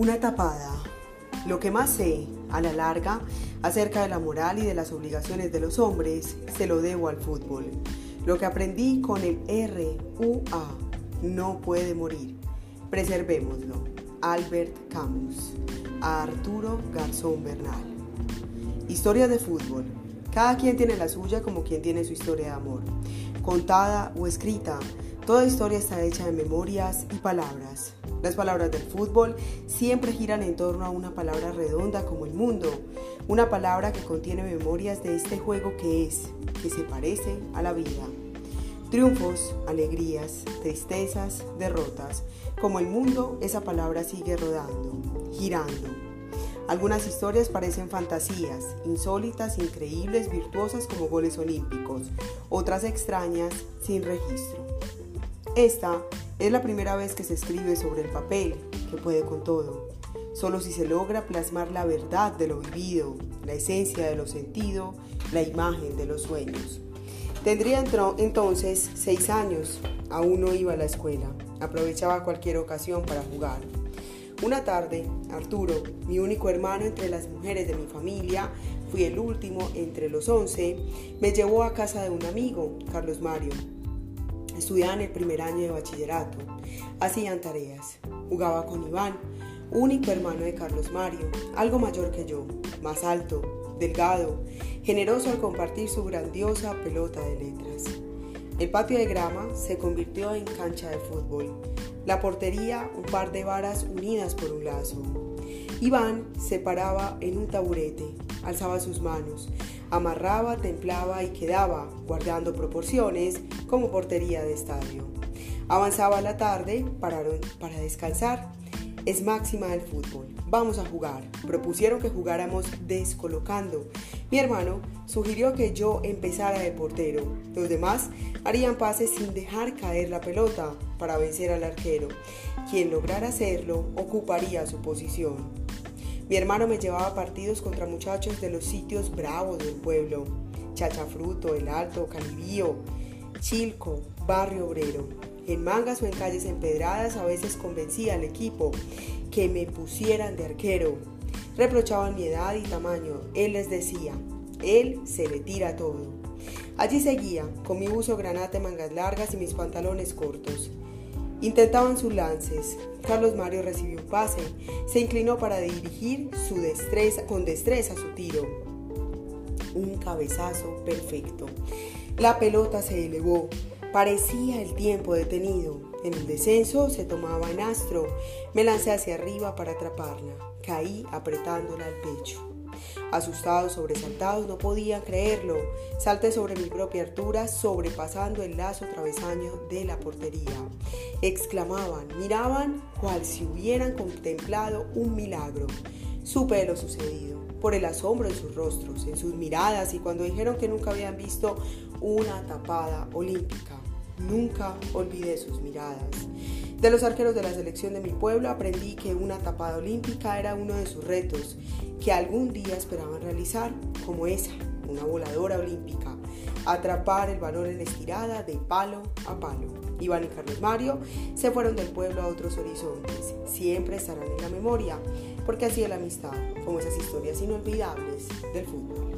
Una tapada. Lo que más sé, a la larga, acerca de la moral y de las obligaciones de los hombres, se lo debo al fútbol. Lo que aprendí con el RUA no puede morir. Preservémoslo. Albert Camus. A Arturo Garzón Bernal. Historia de fútbol. Cada quien tiene la suya como quien tiene su historia de amor. Contada o escrita, toda historia está hecha de memorias y palabras. Las palabras del fútbol siempre giran en torno a una palabra redonda como el mundo, una palabra que contiene memorias de este juego que es, que se parece a la vida. Triunfos, alegrías, tristezas, derrotas. Como el mundo, esa palabra sigue rodando, girando. Algunas historias parecen fantasías, insólitas, increíbles, virtuosas como goles olímpicos, otras extrañas, sin registro. Esta es la primera vez que se escribe sobre el papel, que puede con todo. Solo si se logra plasmar la verdad de lo vivido, la esencia de lo sentido, la imagen de los sueños. Tendría entonces seis años, aún no iba a la escuela, aprovechaba cualquier ocasión para jugar. Una tarde, Arturo, mi único hermano entre las mujeres de mi familia, fui el último entre los once, me llevó a casa de un amigo, Carlos Mario, Estudiaban el primer año de bachillerato. Hacían tareas. Jugaba con Iván, único hermano de Carlos Mario, algo mayor que yo, más alto, delgado, generoso al compartir su grandiosa pelota de letras. El patio de grama se convirtió en cancha de fútbol. La portería, un par de varas unidas por un lazo. Iván se paraba en un taburete, alzaba sus manos, amarraba, templaba y quedaba, guardando proporciones, como portería de estadio. Avanzaba la tarde, pararon para descansar. Es máxima del fútbol. Vamos a jugar. Propusieron que jugáramos descolocando. Mi hermano sugirió que yo empezara de portero. Los demás harían pases sin dejar caer la pelota para vencer al arquero. Quien lograra hacerlo ocuparía su posición. Mi hermano me llevaba partidos contra muchachos de los sitios bravos del pueblo, Chachafruto, El Alto, Calibío, Chilco, Barrio Obrero. En mangas o en calles empedradas a veces convencía al equipo que me pusieran de arquero. Reprochaban mi edad y tamaño. Él les decía, él se le tira todo. Allí seguía, con mi uso granate, mangas largas y mis pantalones cortos. Intentaban sus lances. Carlos Mario recibió un pase. Se inclinó para dirigir su destreza, con destreza su tiro. Un cabezazo perfecto. La pelota se elevó. Parecía el tiempo detenido. En el descenso se tomaba en astro. Me lancé hacia arriba para atraparla. Caí apretándola al pecho. Asustados, sobresaltados, no podían creerlo. Salté sobre mi propia altura, sobrepasando el lazo travesaño de la portería. Exclamaban, miraban cual si hubieran contemplado un milagro. Supe lo sucedido, por el asombro en sus rostros, en sus miradas y cuando dijeron que nunca habían visto una tapada olímpica. Nunca olvidé sus miradas. De los arqueros de la selección de mi pueblo aprendí que una tapada olímpica era uno de sus retos que algún día esperaban realizar, como esa, una voladora olímpica, atrapar el balón en estirada de palo a palo. Iván y Carlos Mario se fueron del pueblo a otros horizontes, siempre estarán en la memoria, porque así es la amistad, como esas historias inolvidables del fútbol.